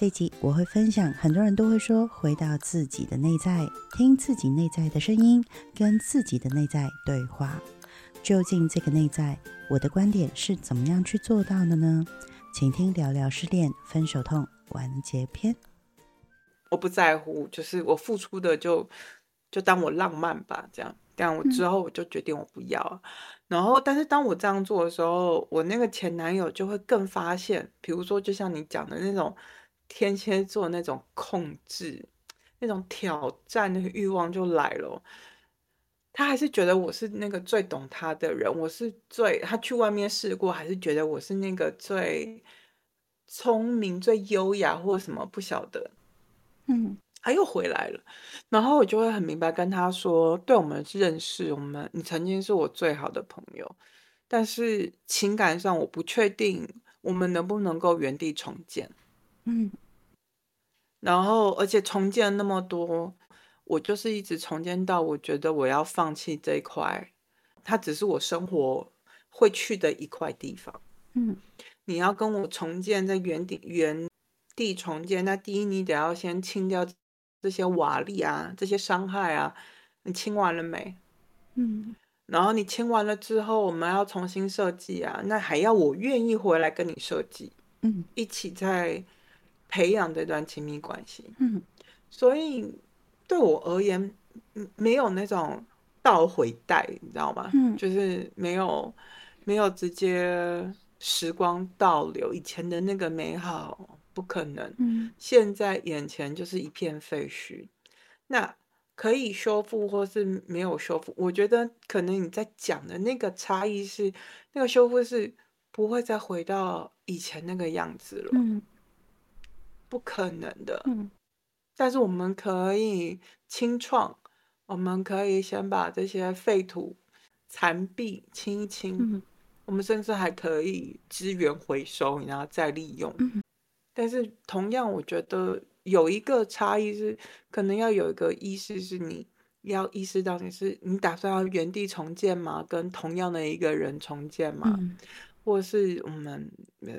这集我会分享，很多人都会说，回到自己的内在，听自己内在的声音，跟自己的内在对话。究竟这个内在，我的观点是怎么样去做到的呢？请听聊聊失恋、分手痛完结篇。我不在乎，就是我付出的就就当我浪漫吧，这样。但我之后我就决定我不要。然后，但是当我这样做的时候，我那个前男友就会更发现，比如说，就像你讲的那种天蝎座那种控制、那种挑战那个欲望就来了。他还是觉得我是那个最懂他的人，我是最他去外面试过，还是觉得我是那个最聪明、最优雅或什么不晓得。嗯，他又回来了，然后我就会很明白跟他说：，对我们认识，我们你曾经是我最好的朋友，但是情感上我不确定我们能不能够原地重建。嗯，然后而且重建那么多。我就是一直重建到我觉得我要放弃这一块，它只是我生活会去的一块地方。嗯，你要跟我重建在原地原地重建，那第一你得要先清掉这些瓦砾啊，这些伤害啊，你清完了没？嗯，然后你清完了之后，我们要重新设计啊，那还要我愿意回来跟你设计，嗯，一起在培养这段亲密关系。嗯，所以。对我而言，没有那种倒回带，你知道吗？嗯，就是没有没有直接时光倒流，以前的那个美好不可能。嗯，现在眼前就是一片废墟。那可以修复或是没有修复，我觉得可能你在讲的那个差异是，那个修复是不会再回到以前那个样子了。嗯，不可能的。嗯。但是我们可以清创，我们可以先把这些废土残壁清一清，我们甚至还可以资源回收，然后再利用。但是同样，我觉得有一个差异是，可能要有一个意识，是你要意识到你是你打算要原地重建吗？跟同样的一个人重建吗？或是我们呃。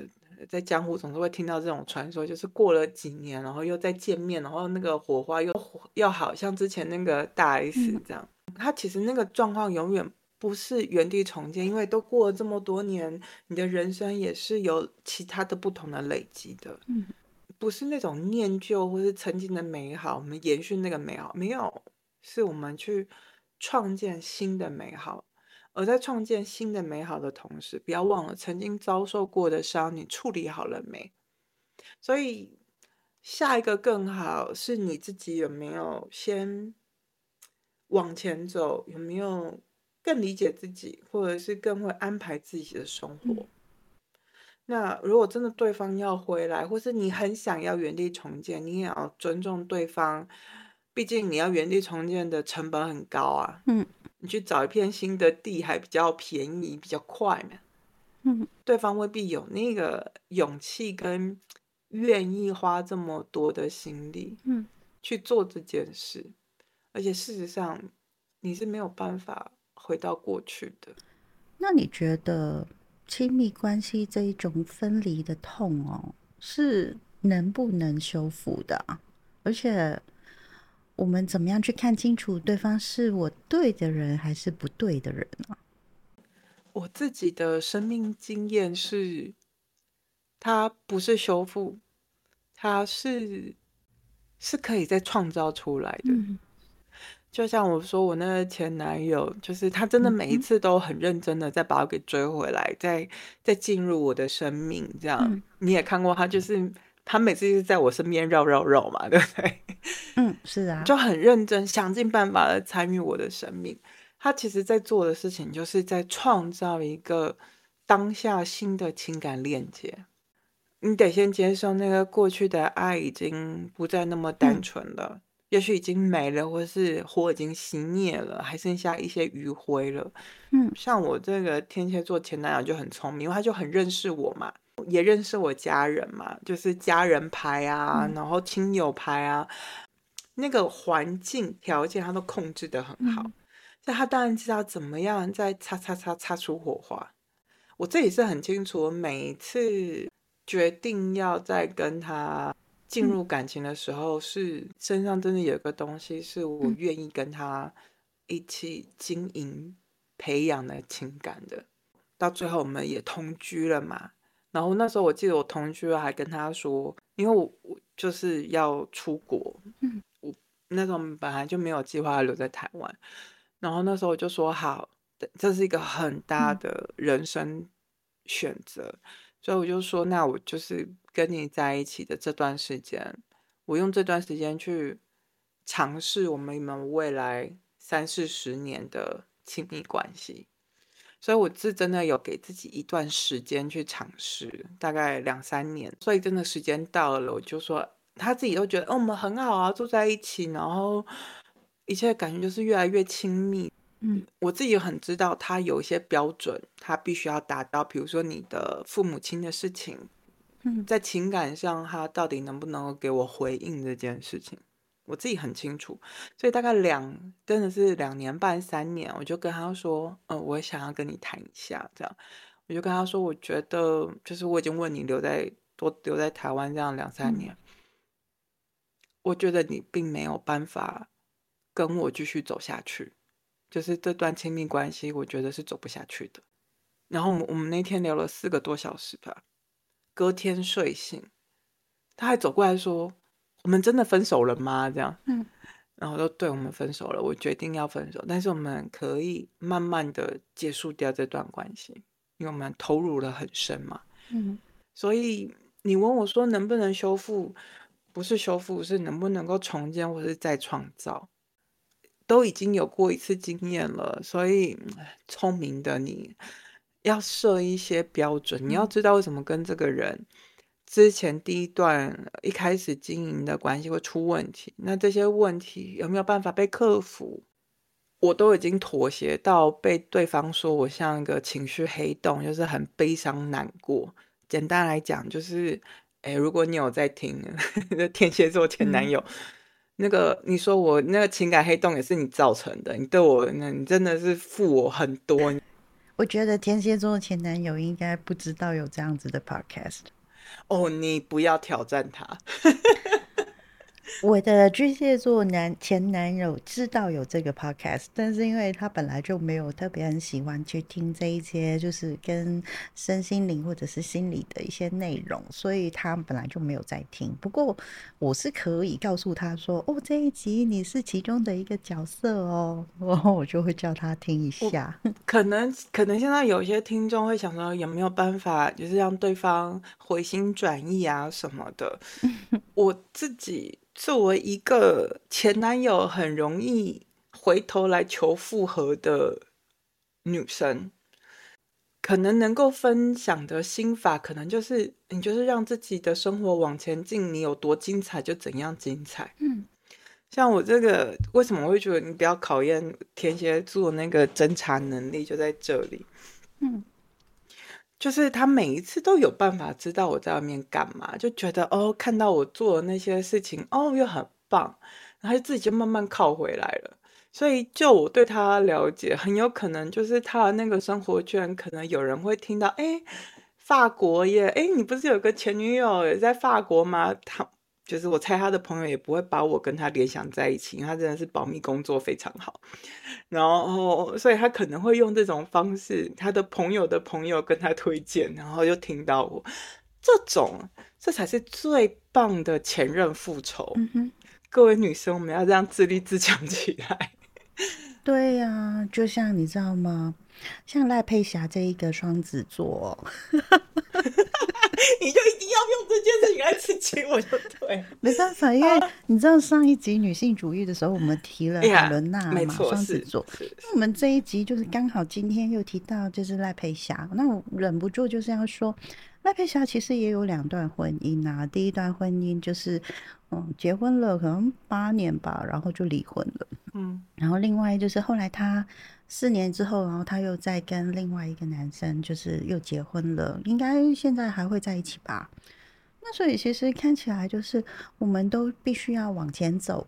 在江湖总是会听到这种传说，就是过了几年，然后又再见面，然后那个火花又又好像之前那个大 S 这样。他其实那个状况永远不是原地重建，因为都过了这么多年，你的人生也是有其他的不同的累积的。嗯，不是那种念旧或是曾经的美好，我们延续那个美好，没有，是我们去创建新的美好。而在创建新的美好的同时，不要忘了曾经遭受过的伤，你处理好了没？所以下一个更好是你自己有没有先往前走？有没有更理解自己，或者是更会安排自己的生活？那如果真的对方要回来，或是你很想要原地重建，你也要尊重对方，毕竟你要原地重建的成本很高啊。嗯。你去找一片新的地还比较便宜，比较快嘛。嗯，对方未必有那个勇气跟愿意花这么多的心力，嗯，去做这件事。而且事实上，你是没有办法回到过去的。那你觉得亲密关系这一种分离的痛哦，是能不能修复的？而且。我们怎么样去看清楚对方是我对的人还是不对的人呢？我自己的生命经验是，它不是修复，它是是可以再创造出来的。就像我说，我那个前男友，就是他真的每一次都很认真的在把我给追回来，再再进入我的生命。这样你也看过他，就是。他每次就是在我身边绕绕绕嘛，对不对？嗯，是啊，就很认真，想尽办法的参与我的生命。他其实在做的事情，就是在创造一个当下新的情感链接。你得先接受那个过去的爱已经不再那么单纯了，也许已经没了，或是火已经熄灭了，还剩下一些余晖了。嗯，像我这个天蝎座前男友就很聪明，他就很认识我嘛。也认识我家人嘛，就是家人牌啊，然后亲友牌啊，那个环境条件他都控制的很好，所以他当然知道怎么样再擦擦擦擦出火花。我这里是很清楚，每一次决定要再跟他进入感情的时候，是身上真的有一个东西，是我愿意跟他一起经营、培养的情感的。到最后，我们也同居了嘛。然后那时候，我记得我同居了，还跟他说，因为我我就是要出国，嗯，我那时候本来就没有计划留在台湾。然后那时候我就说好，这是一个很大的人生选择，所以我就说，那我就是跟你在一起的这段时间，我用这段时间去尝试我们们未来三四十年的亲密关系。所以我是真的有给自己一段时间去尝试，大概两三年。所以真的时间到了，我就说他自己都觉得，哦，我们很好啊，住在一起，然后。一切感觉就是越来越亲密，嗯，我自己很知道他有一些标准，他必须要达到，比如说你的父母亲的事情，嗯，在情感上他到底能不能够给我回应这件事情，我自己很清楚，所以大概两真的是两年半三年，我就跟他说，嗯，我想要跟你谈一下，这样，我就跟他说，我觉得就是我已经问你留在多留在台湾这样两三年，我觉得你并没有办法。跟我继续走下去，就是这段亲密关系，我觉得是走不下去的。然后我们我们那天聊了四个多小时吧，隔天睡醒，他还走过来说：“我们真的分手了吗？”这样，嗯，然后说：“对，我们分手了，我决定要分手，但是我们可以慢慢的结束掉这段关系，因为我们投入了很深嘛。”嗯，所以你问我说能不能修复，不是修复，是能不能够重建或是再创造。都已经有过一次经验了，所以聪明的你要设一些标准。你要知道为什么跟这个人之前第一段一开始经营的关系会出问题，那这些问题有没有办法被克服？我都已经妥协到被对方说我像一个情绪黑洞，就是很悲伤难过。简单来讲，就是哎，如果你有在听 天蝎座前男友。那个，你说我那个情感黑洞也是你造成的，你对我，那你真的是负我很多。我觉得天蝎座前男友应该不知道有这样子的 podcast。哦，你不要挑战他。我的巨蟹座男前男友知道有这个 podcast，但是因为他本来就没有特别很喜欢去听这一些，就是跟身心灵或者是心理的一些内容，所以他本来就没有在听。不过我是可以告诉他说：“哦，这一集你是其中的一个角色哦。”然后我就会叫他听一下。可能可能现在有些听众会想说，有没有办法就是让对方回心转意啊什么的？我自己。作为一个前男友很容易回头来求复合的女生，可能能够分享的心法，可能就是你就是让自己的生活往前进，你有多精彩就怎样精彩。嗯，像我这个，为什么会觉得你比较考验天蝎座那个侦查能力，就在这里。嗯。就是他每一次都有办法知道我在外面干嘛，就觉得哦，看到我做的那些事情，哦，又很棒，然后自己就慢慢靠回来了。所以，就我对他了解，很有可能就是他的那个生活圈，可能有人会听到，哎，法国耶，哎，你不是有个前女友也在法国吗？他。就是我猜他的朋友也不会把我跟他联想在一起，他真的是保密工作非常好。然后，所以他可能会用这种方式，他的朋友的朋友跟他推荐，然后就听到我这种，这才是最棒的前任复仇。各位女生，我们要这样自立自强起来。对呀，就像你知道吗？像赖佩霞这一个双子座。你就一定要用这件事情来刺激我，就对。没办法，因为你知道上一集女性主义的时候，我们提了海伦娜嘛，双子座。那我们这一集就是刚好今天又提到就是赖佩霞，那我忍不住就是要说，赖佩霞其实也有两段婚姻啊。第一段婚姻就是嗯结婚了，可能八年吧，然后就离婚了。嗯，然后另外就是后来她。四年之后，然后她又再跟另外一个男生，就是又结婚了，应该现在还会在一起吧？那所以其实看起来就是我们都必须要往前走，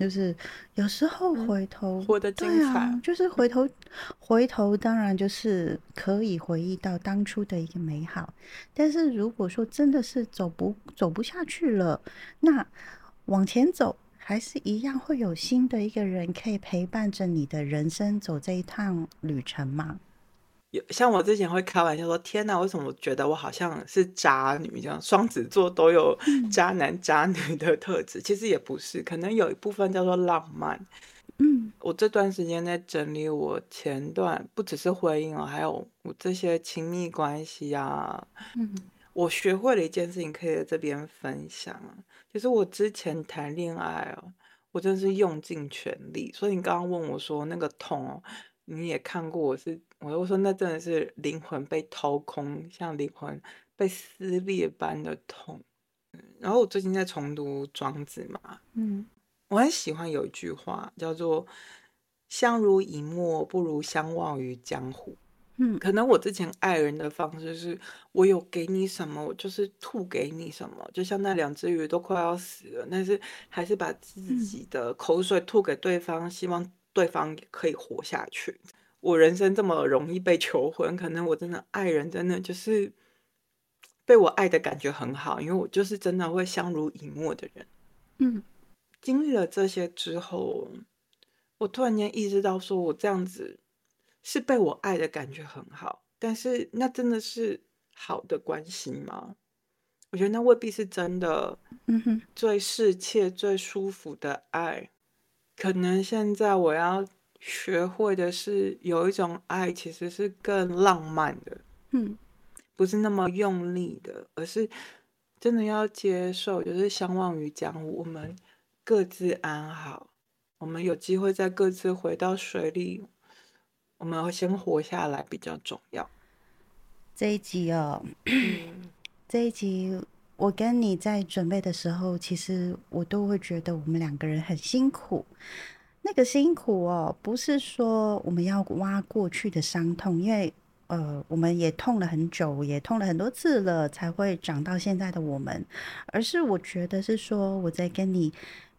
就是有时候回头活得精彩，啊，就是回头回头，当然就是可以回忆到当初的一个美好。但是如果说真的是走不走不下去了，那往前走还是一样会有新的一个人可以陪伴着你的人生走这一趟旅程嘛。有像我之前会开玩笑说：“天哪，为什么我觉得我好像是渣女？这样双子座都有渣男渣女的特质，其实也不是，可能有一部分叫做浪漫。嗯，我这段时间在整理我前段，不只是婚姻哦，还有我这些亲密关系啊。嗯，我学会了一件事情，可以在这边分享，就是我之前谈恋爱哦，我真的是用尽全力。所以你刚刚问我说那个痛哦。你也看过我是，我就说那真的是灵魂被掏空，像灵魂被撕裂般的痛。然后我最近在重读《庄子》嘛，嗯，我很喜欢有一句话叫做“相濡以沫，不如相忘于江湖”。嗯，可能我之前爱人的方式是，我有给你什么，我就是吐给你什么，就像那两只鱼都快要死了，但是还是把自己的口水吐给对方，希望。对方可以活下去。我人生这么容易被求婚，可能我真的爱人真的就是被我爱的感觉很好，因为我就是真的会相濡以沫的人。嗯，经历了这些之后，我突然间意识到，说我这样子是被我爱的感觉很好，但是那真的是好的关系吗？我觉得那未必是真的。嗯哼，最适切、最舒服的爱。可能现在我要学会的是，有一种爱其实是更浪漫的，嗯，不是那么用力的，而是真的要接受，就是相忘于江湖，我们各自安好，我们有机会再各自回到水里，我们先活下来比较重要。这一集哦，这一集我跟你在准备的时候，其实我都会觉得我们两个人很辛苦。那个辛苦哦，不是说我们要挖过去的伤痛，因为呃，我们也痛了很久，也痛了很多次了，才会长到现在的我们。而是我觉得是说，我在跟你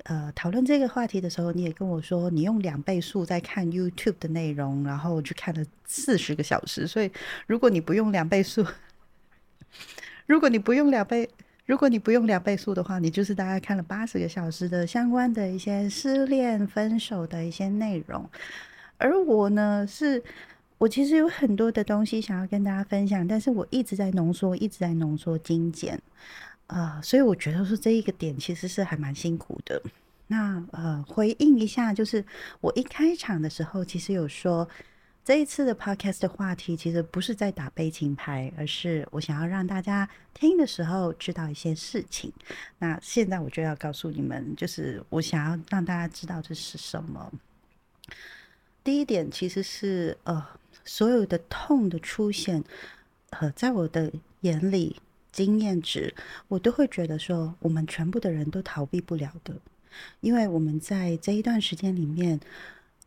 呃讨论这个话题的时候，你也跟我说，你用两倍速在看 YouTube 的内容，然后去看了四十个小时。所以，如果你不用两倍速，如果你不用两倍。如果你不用两倍速的话，你就是大概看了八十个小时的相关的一些失恋、分手的一些内容。而我呢，是我其实有很多的东西想要跟大家分享，但是我一直在浓缩，一直在浓缩精简啊，所以我觉得说这一个点其实是还蛮辛苦的。那呃，回应一下，就是我一开场的时候，其实有说。这一次的 podcast 的话题其实不是在打悲情牌，而是我想要让大家听的时候知道一些事情。那现在我就要告诉你们，就是我想要让大家知道这是什么。第一点其实是呃，所有的痛的出现，呃，在我的眼里经验值，我都会觉得说，我们全部的人都逃避不了的，因为我们在这一段时间里面。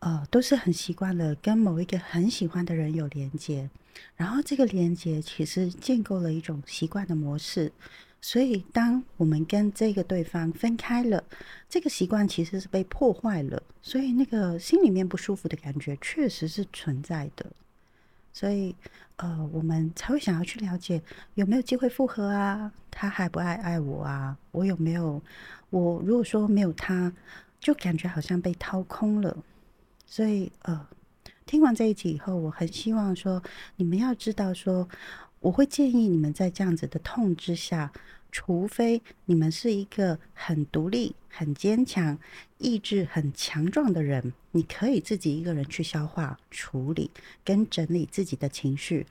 呃，都是很习惯了跟某一个很喜欢的人有连接，然后这个连接其实建构了一种习惯的模式，所以当我们跟这个对方分开了，这个习惯其实是被破坏了，所以那个心里面不舒服的感觉确实是存在的，所以呃，我们才会想要去了解有没有机会复合啊？他还不爱爱我啊？我有没有？我如果说没有他，就感觉好像被掏空了。所以，呃，听完这一集以后，我很希望说，你们要知道说，我会建议你们在这样子的痛之下，除非你们是一个很独立、很坚强、意志很强壮的人，你可以自己一个人去消化、处理跟整理自己的情绪。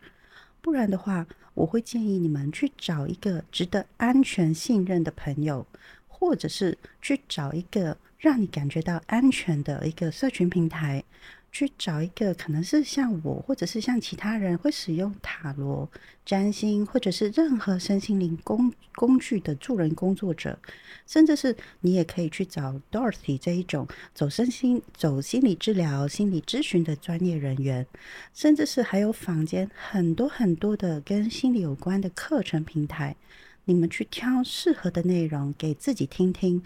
不然的话，我会建议你们去找一个值得安全信任的朋友，或者是去找一个。让你感觉到安全的一个社群平台，去找一个可能是像我，或者是像其他人会使用塔罗、占星，或者是任何身心灵工工具的助人工作者，甚至是你也可以去找 Dorothy 这一种走身心、走心理治疗、心理咨询的专业人员，甚至是还有坊间很多很多的跟心理有关的课程平台，你们去挑适合的内容给自己听听。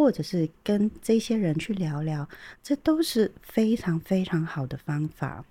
或者是跟这些人去聊聊，这都是非常非常好的方法。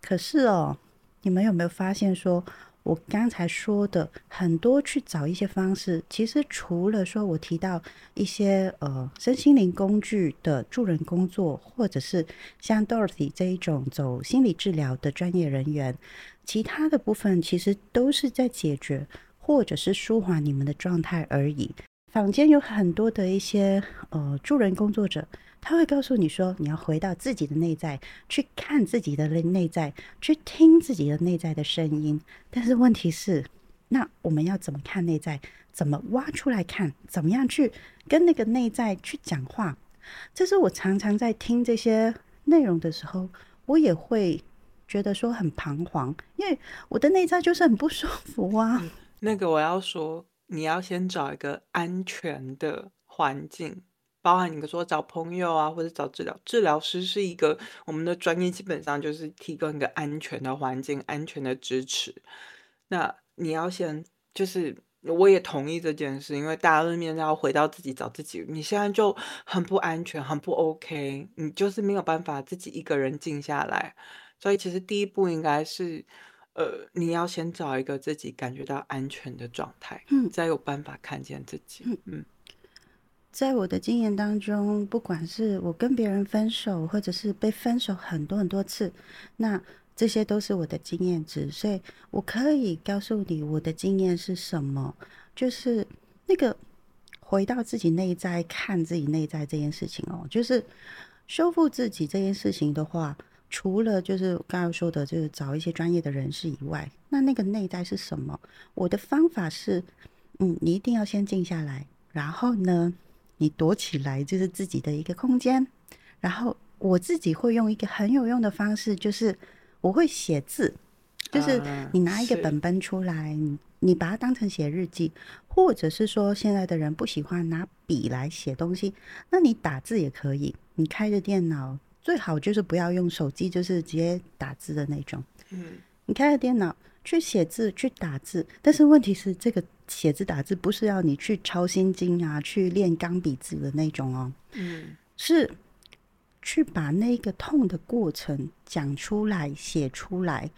可是哦，你们有没有发现说？我刚才说的很多去找一些方式，其实除了说我提到一些呃身心灵工具的助人工作，或者是像 Dorothy 这一种走心理治疗的专业人员，其他的部分其实都是在解决或者是舒缓你们的状态而已。坊间有很多的一些呃助人工作者。他会告诉你说，你要回到自己的内在，去看自己的内内在，去听自己的内在的声音。但是问题是，那我们要怎么看内在？怎么挖出来看？怎么样去跟那个内在去讲话？这是我常常在听这些内容的时候，我也会觉得说很彷徨，因为我的内在就是很不舒服啊。那个我要说，你要先找一个安全的环境。包含你说找朋友啊，或者找治疗治疗师，是一个我们的专业，基本上就是提供一个安全的环境、安全的支持。那你要先，就是我也同意这件事，因为大家都面要回到自己找自己，你现在就很不安全，很不 OK，你就是没有办法自己一个人静下来。所以其实第一步应该是，呃，你要先找一个自己感觉到安全的状态，嗯，才有办法看见自己，嗯嗯。在我的经验当中，不管是我跟别人分手，或者是被分手很多很多次，那这些都是我的经验值，所以我可以告诉你我的经验是什么。就是那个回到自己内在看自己内在这件事情哦，就是修复自己这件事情的话，除了就是刚刚说的，就是找一些专业的人士以外，那那个内在是什么？我的方法是，嗯，你一定要先静下来，然后呢？你躲起来就是自己的一个空间，然后我自己会用一个很有用的方式，就是我会写字，就是你拿一个本本出来，你把它当成写日记，或者是说现在的人不喜欢拿笔来写东西，那你打字也可以，你开着电脑，最好就是不要用手机，就是直接打字的那种。嗯，你开着电脑。去写字，去打字，但是问题是，这个写字打字不是要你去抄心经啊，去练钢笔字的那种哦。嗯，是去把那个痛的过程讲出来、写出来，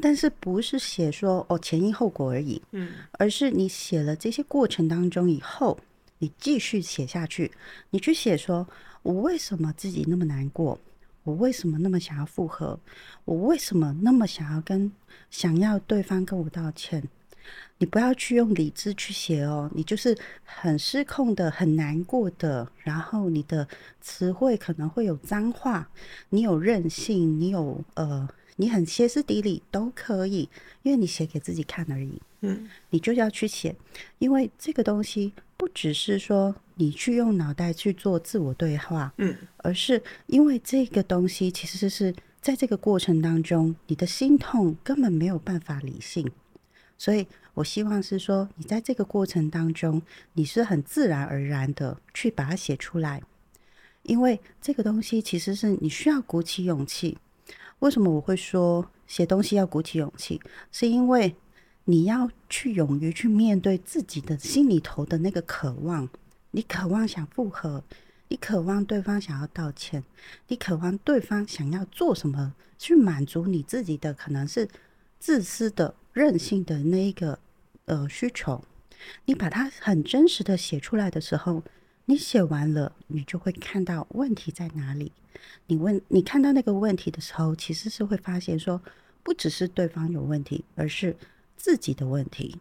但是不是写说哦前因后果而已。嗯，而是你写了这些过程当中以后，你继续写下去，你去写说，我为什么自己那么难过。我为什么那么想要复合？我为什么那么想要跟想要对方跟我道歉？你不要去用理智去写哦，你就是很失控的、很难过的，然后你的词汇可能会有脏话，你有任性，你有呃，你很歇斯底里都可以，因为你写给自己看而已。嗯，你就要去写，因为这个东西。不只是说你去用脑袋去做自我对话，嗯，而是因为这个东西其实是在这个过程当中，你的心痛根本没有办法理性，所以我希望是说，你在这个过程当中，你是很自然而然的去把它写出来，因为这个东西其实是你需要鼓起勇气。为什么我会说写东西要鼓起勇气？是因为。你要去勇于去面对自己的心里头的那个渴望，你渴望想复合，你渴望对方想要道歉，你渴望对方想要做什么去满足你自己的可能是自私的任性的那一个呃需求，你把它很真实的写出来的时候，你写完了，你就会看到问题在哪里。你问你看到那个问题的时候，其实是会发现说，不只是对方有问题，而是。自己的问题，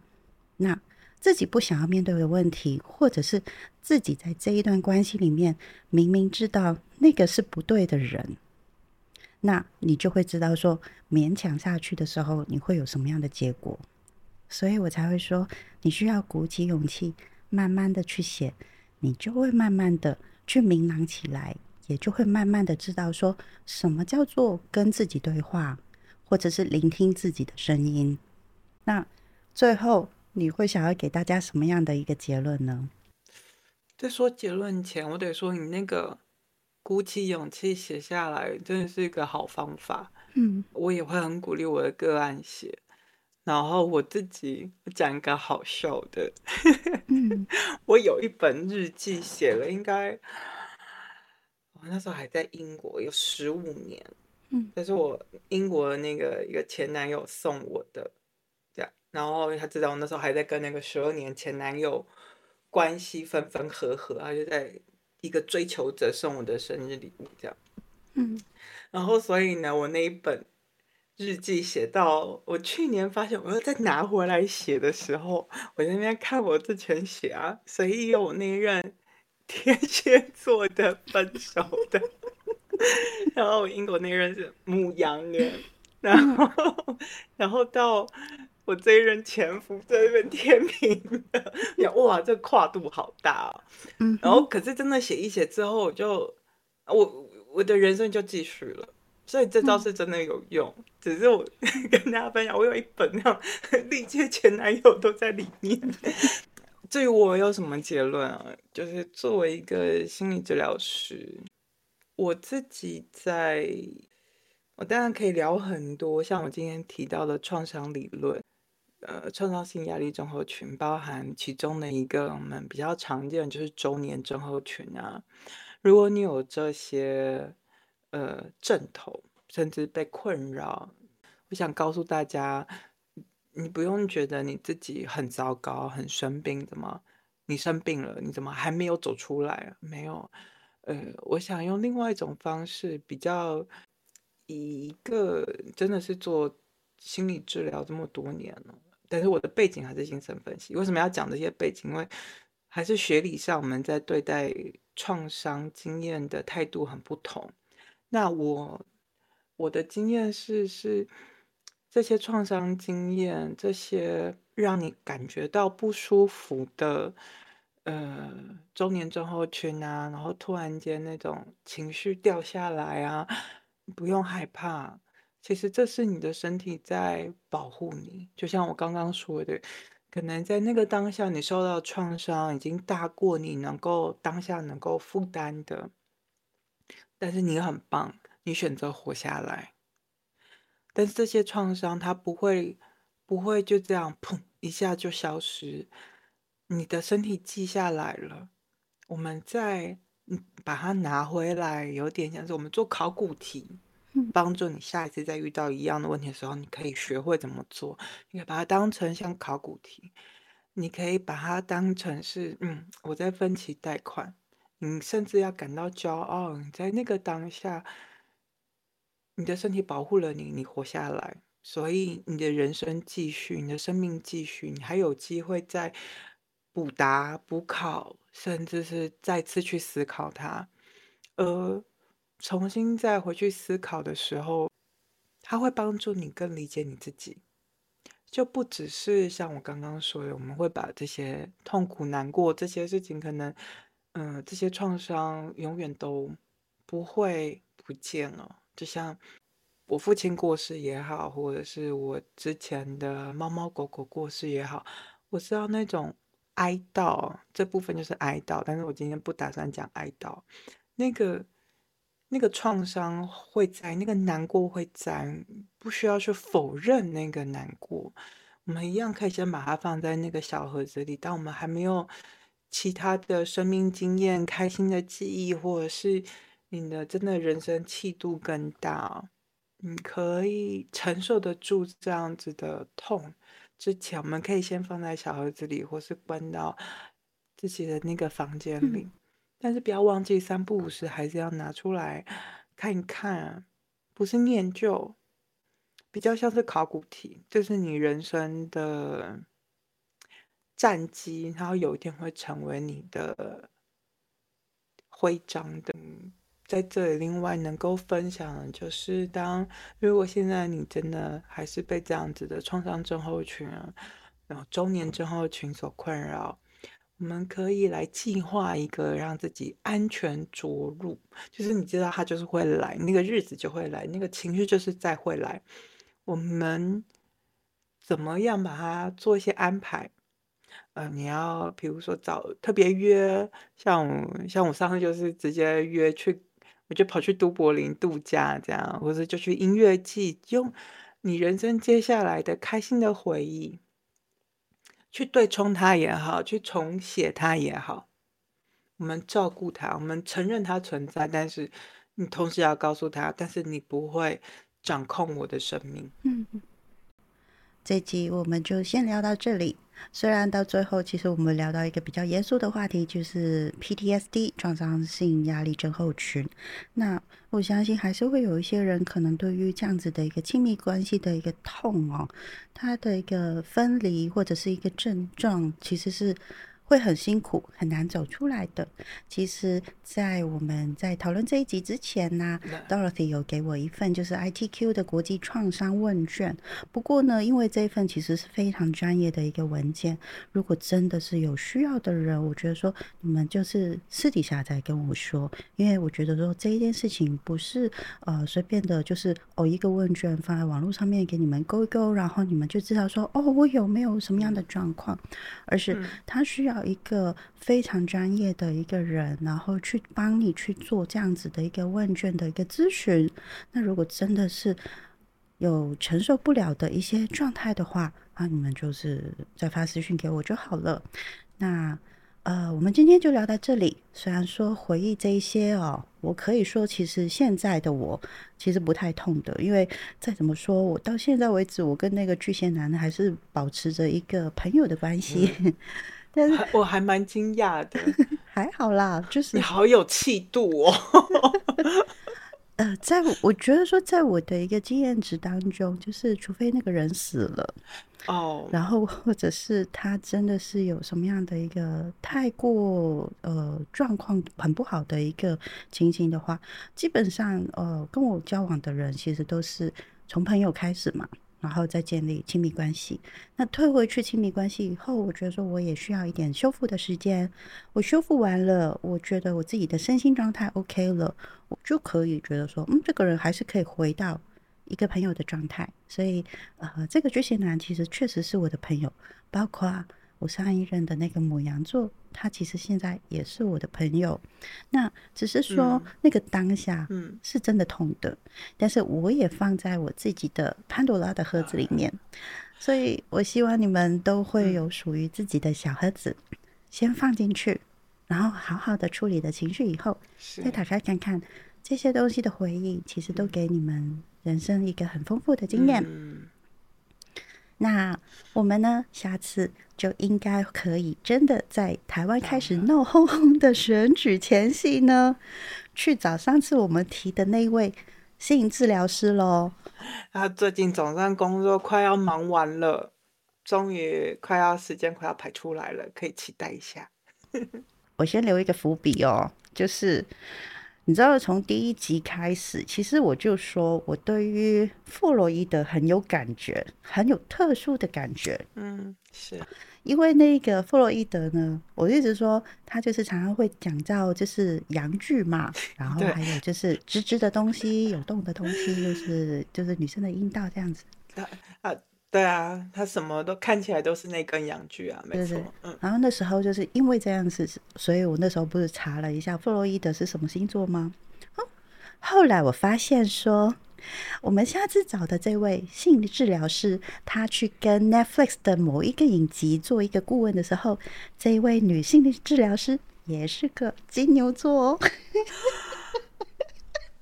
那自己不想要面对的问题，或者是自己在这一段关系里面明明知道那个是不对的人，那你就会知道说勉强下去的时候你会有什么样的结果。所以我才会说，你需要鼓起勇气，慢慢的去写，你就会慢慢的去明朗起来，也就会慢慢的知道说什么叫做跟自己对话，或者是聆听自己的声音。那最后你会想要给大家什么样的一个结论呢？在说结论前，我得说你那个鼓起勇气写下来，真的是一个好方法。嗯，我也会很鼓励我的个案写。然后我自己讲一个好笑的，嗯。我有一本日记写了，应该我那时候还在英国，有十五年，嗯。这是我英国的那个一个前男友送我的，这样，然后他知道我那时候还在跟那个十二年前男友关系分分合合，他就在一个追求者送我的生日礼物这样。嗯。然后所以呢，我那一本日记写到我去年发现我又再拿回来写的时候，我在那边看我之前写啊，随意有那一任天蝎座的分手的，然后英国那一任是母羊人，然后然后到我这一任前夫在那边天平的，哇，这跨度好大哦。嗯，然后可是真的写一写之后，我就我我的人生就继续了，所以这招是真的有用。只是我 跟大家分享，我有一本那种 历届前男友都在里面。至于我有什么结论啊，就是作为一个心理治疗师，我自己在，我当然可以聊很多，像我今天提到的创伤理论。呃，创伤性压力症候群包含其中的一个我们比较常见的就是周年症候群啊。如果你有这些呃症头，甚至被困扰，我想告诉大家，你不用觉得你自己很糟糕、很生病的吗？你生病了，你怎么还没有走出来？没有，呃，我想用另外一种方式，比较以一个真的是做心理治疗这么多年了。但是我的背景还是精神分析。为什么要讲这些背景？因为还是学理上我们在对待创伤经验的态度很不同。那我我的经验是是这些创伤经验，这些让你感觉到不舒服的，呃，中年症候群啊，然后突然间那种情绪掉下来啊，不用害怕。其实这是你的身体在保护你，就像我刚刚说的，可能在那个当下你受到创伤已经大过你能够当下能够负担的，但是你很棒，你选择活下来。但是这些创伤它不会不会就这样砰一下就消失，你的身体记下来了，我们再把它拿回来，有点像是我们做考古题。帮助你下一次再遇到一样的问题的时候，你可以学会怎么做。你可以把它当成像考古题，你可以把它当成是，嗯，我在分期贷款。你甚至要感到骄傲，你在那个当下，你的身体保护了你，你活下来，所以你的人生继续，你的生命继续，你还有机会再补答、补考，甚至是再次去思考它，而。重新再回去思考的时候，它会帮助你更理解你自己，就不只是像我刚刚说的，我们会把这些痛苦、难过这些事情，可能，嗯，这些创伤永远都不会不见了。就像我父亲过世也好，或者是我之前的猫猫狗狗过世也好，我知道那种哀悼这部分就是哀悼，但是我今天不打算讲哀悼，那个。那个创伤会在，那个难过会在，不需要去否认那个难过。我们一样可以先把它放在那个小盒子里。当我们还没有其他的生命经验、开心的记忆，或者是你的真的人生气度更大，你可以承受得住这样子的痛。之前，我们可以先放在小盒子里，或是关到自己的那个房间里。但是不要忘记，三不五时还是要拿出来看一看，不是念旧，比较像是考古题，就是你人生的战绩，然后有一天会成为你的徽章的。在这里，另外能够分享的就是，当如果现在你真的还是被这样子的创伤症候群，然后中年症候群所困扰。我们可以来计划一个让自己安全着陆，就是你知道它就是会来，那个日子就会来，那个情绪就是再会来。我们怎么样把它做一些安排？呃，你要比如说找特别约，像我像我上次就是直接约去，我就跑去都柏林度假这样，或者就去音乐季，用你人生接下来的开心的回忆，去对冲它也好，去重写它也好，我们照顾它，我们承认它存在，但是你同时要告诉他，但是你不会掌控我的生命。嗯，这集我们就先聊到这里。虽然到最后，其实我们聊到一个比较严肃的话题，就是 PTSD 创伤性压力症候群。那我相信还是会有一些人可能对于这样子的一个亲密关系的一个痛哦，他的一个分离或者是一个症状，其实是。会很辛苦，很难走出来的。其实，在我们在讨论这一集之前呢，Dorothy 有给我一份就是 ITQ 的国际创伤问卷。不过呢，因为这一份其实是非常专业的一个文件，如果真的是有需要的人，我觉得说你们就是私底下再跟我说，因为我觉得说这一件事情不是呃随便的，就是哦一个问卷放在网络上面给你们勾一勾，然后你们就知道说哦我有没有什么样的状况，而是他需要。一个非常专业的一个人，然后去帮你去做这样子的一个问卷的一个咨询。那如果真的是有承受不了的一些状态的话，啊，你们就是再发私讯给我就好了。那呃，我们今天就聊到这里。虽然说回忆这一些哦，我可以说其实现在的我其实不太痛的，因为再怎么说，我到现在为止，我跟那个巨蟹男还是保持着一个朋友的关系。我还蛮惊讶的，还好啦，就是你好有气度哦。呃，在我觉得说，在我的一个经验值当中，就是除非那个人死了哦，然后或者是他真的是有什么样的一个太过呃状况很不好的一个情形的话，基本上呃跟我交往的人其实都是从朋友开始嘛。然后再建立亲密关系。那退回去亲密关系以后，我觉得说我也需要一点修复的时间。我修复完了，我觉得我自己的身心状态 OK 了，我就可以觉得说，嗯，这个人还是可以回到一个朋友的状态。所以，呃，这个巨蟹男其实确实是我的朋友，包括。我上一任的那个母羊座，他其实现在也是我的朋友。那只是说那个当下，嗯，是真的痛的。但是我也放在我自己的潘多拉的盒子里面，所以我希望你们都会有属于自己的小盒子，先放进去，然后好好的处理的情绪以后，再打开看看这些东西的回忆，其实都给你们人生一个很丰富的经验。那我们呢？下次就应该可以真的在台湾开始闹哄哄的选举前夕呢，去找上次我们提的那位心理治疗师喽。他最近总算工作快要忙完了，终于快要时间快要排出来了，可以期待一下。我先留一个伏笔哦，就是。你知道，从第一集开始，其实我就说我对于弗洛伊德很有感觉，很有特殊的感觉。嗯，是因为那个弗洛伊德呢，我一直说他就是常常会讲到就是阳具嘛，然后还有就是直直的东西、有洞的东西，就是就是女生的阴道这样子。啊。对啊，他什么都看起来都是那根阳具啊，没错。嗯，然后那时候就是因为这样子，所以我那时候不是查了一下弗洛伊德是什么星座吗？后来我发现说，我们下次找的这位心理治疗师，他去跟 Netflix 的某一个影集做一个顾问的时候，这一位女性的治疗师也是个金牛座哦。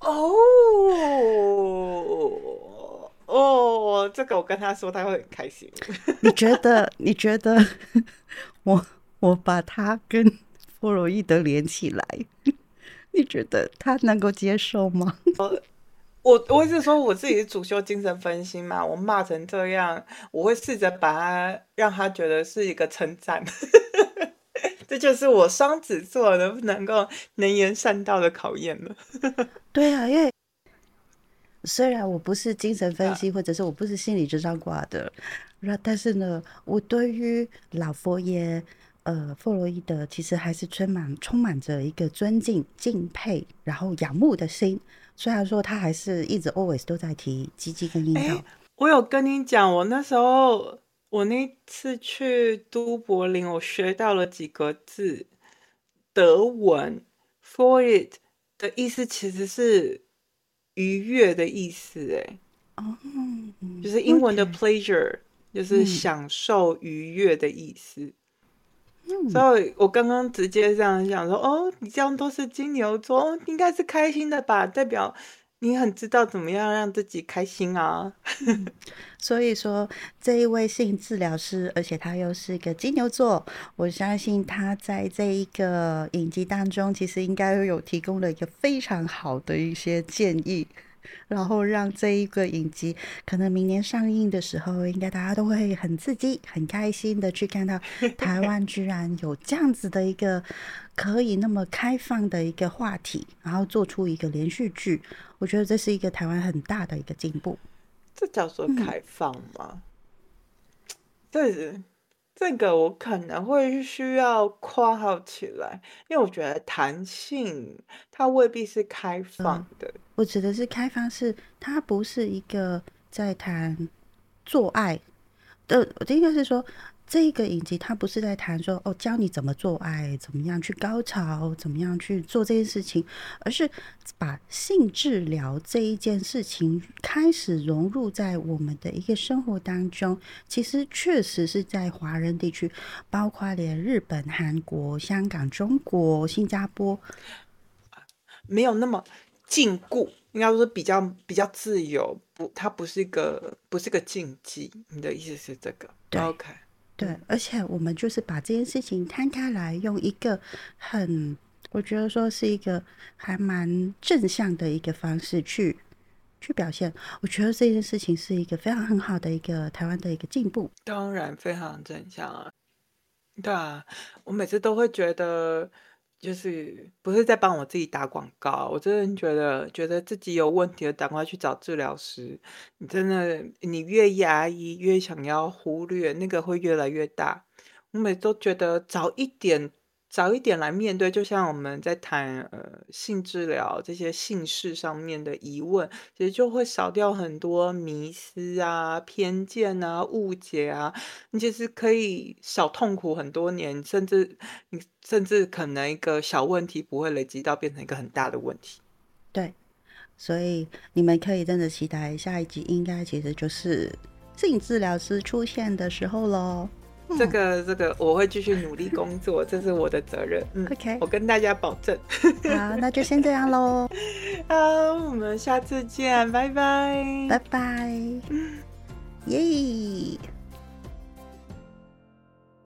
哦，这个我跟他说，他会很开心。你觉得？你觉得我我把他跟弗洛伊德连起来，你觉得他能够接受吗？我我一直说我自己是主修精神分析嘛，我骂成这样，我会试着把他让他觉得是一个称赞。这就是我双子座能不能够能言善道的考验了。对啊，因为。虽然我不是精神分析，或者是我不是心理智商挂的，那但是呢，我对于老佛爷，呃，弗洛伊德，其实还是充满充满着一个尊敬、敬佩，然后仰慕的心。虽然说他还是一直 always 都在提鸡鸡跟阴道。我有跟你讲，我那时候我那次去都柏林，我学到了几个字，德文 for it 的意思其实是。愉悦的意思，哎，哦，就是英文的 pleasure，就是嗯享受愉悦的意思。嗯所以我刚刚直接这样想说，哦，你这样都是金牛座，哦，应该是开心的吧？代表你很知道怎么样让自己开心啊。所以说，这一位性治疗师，而且他又是一个金牛座，我相信他在这一个影集当中，其实应该有提供了一个非常好的一些建议，然后让这一个影集可能明年上映的时候，应该大家都会很刺激、很开心的去看到 台湾居然有这样子的一个可以那么开放的一个话题，然后做出一个连续剧，我觉得这是一个台湾很大的一个进步。这叫做嗯开放吗？这这个我可能会需要括号起来，因为我觉得弹性它未必是开放的。我指的是开放是，它不是一个在谈做爱的，我应该是说这个影集它不是在谈说哦教你怎么做爱，怎么样去高潮，怎么样去做这件事情，而是把性治疗这一件事情开始融入在我们的一个生活当中。其实确实是在华人地区，包括连日本、韩国、香港、中国、新加坡，没有那么禁锢，应该说比较比较自由，不，它不是一个不是个禁忌。你的意思是这个对？OK，对，而且我们就是把这件事情摊开来，用一个很，我觉得说是一个还蛮正向的一个方式去去表现。我觉得这件事情是一个非常很好的一个台湾的一个进步。当然非常正向啊。对啊，我每次都会觉得，就是不是在帮我自己打广告，我真的觉得，觉得自己有问题的，赶快去找治疗师。你真的，你越压抑，越想要忽略，那个会越来越大。我每都觉得早一点，早一点来面对，就像我们在谈呃性治疗这些性事上面的疑问，其实就会少掉很多迷思啊、偏见啊、误解啊。你其实可以少痛苦很多年，甚至你甚至可能一个小问题不会累积到变成一个很大的问题。对，所以你们可以真的期待下一集，应该其实就是性治疗师出现的时候喽。这个这个我会继续努力工作，这是我的责任。嗯 OK 我跟大家保证。好，那就先这样喽，好，我们下次见，拜拜。拜拜，耶。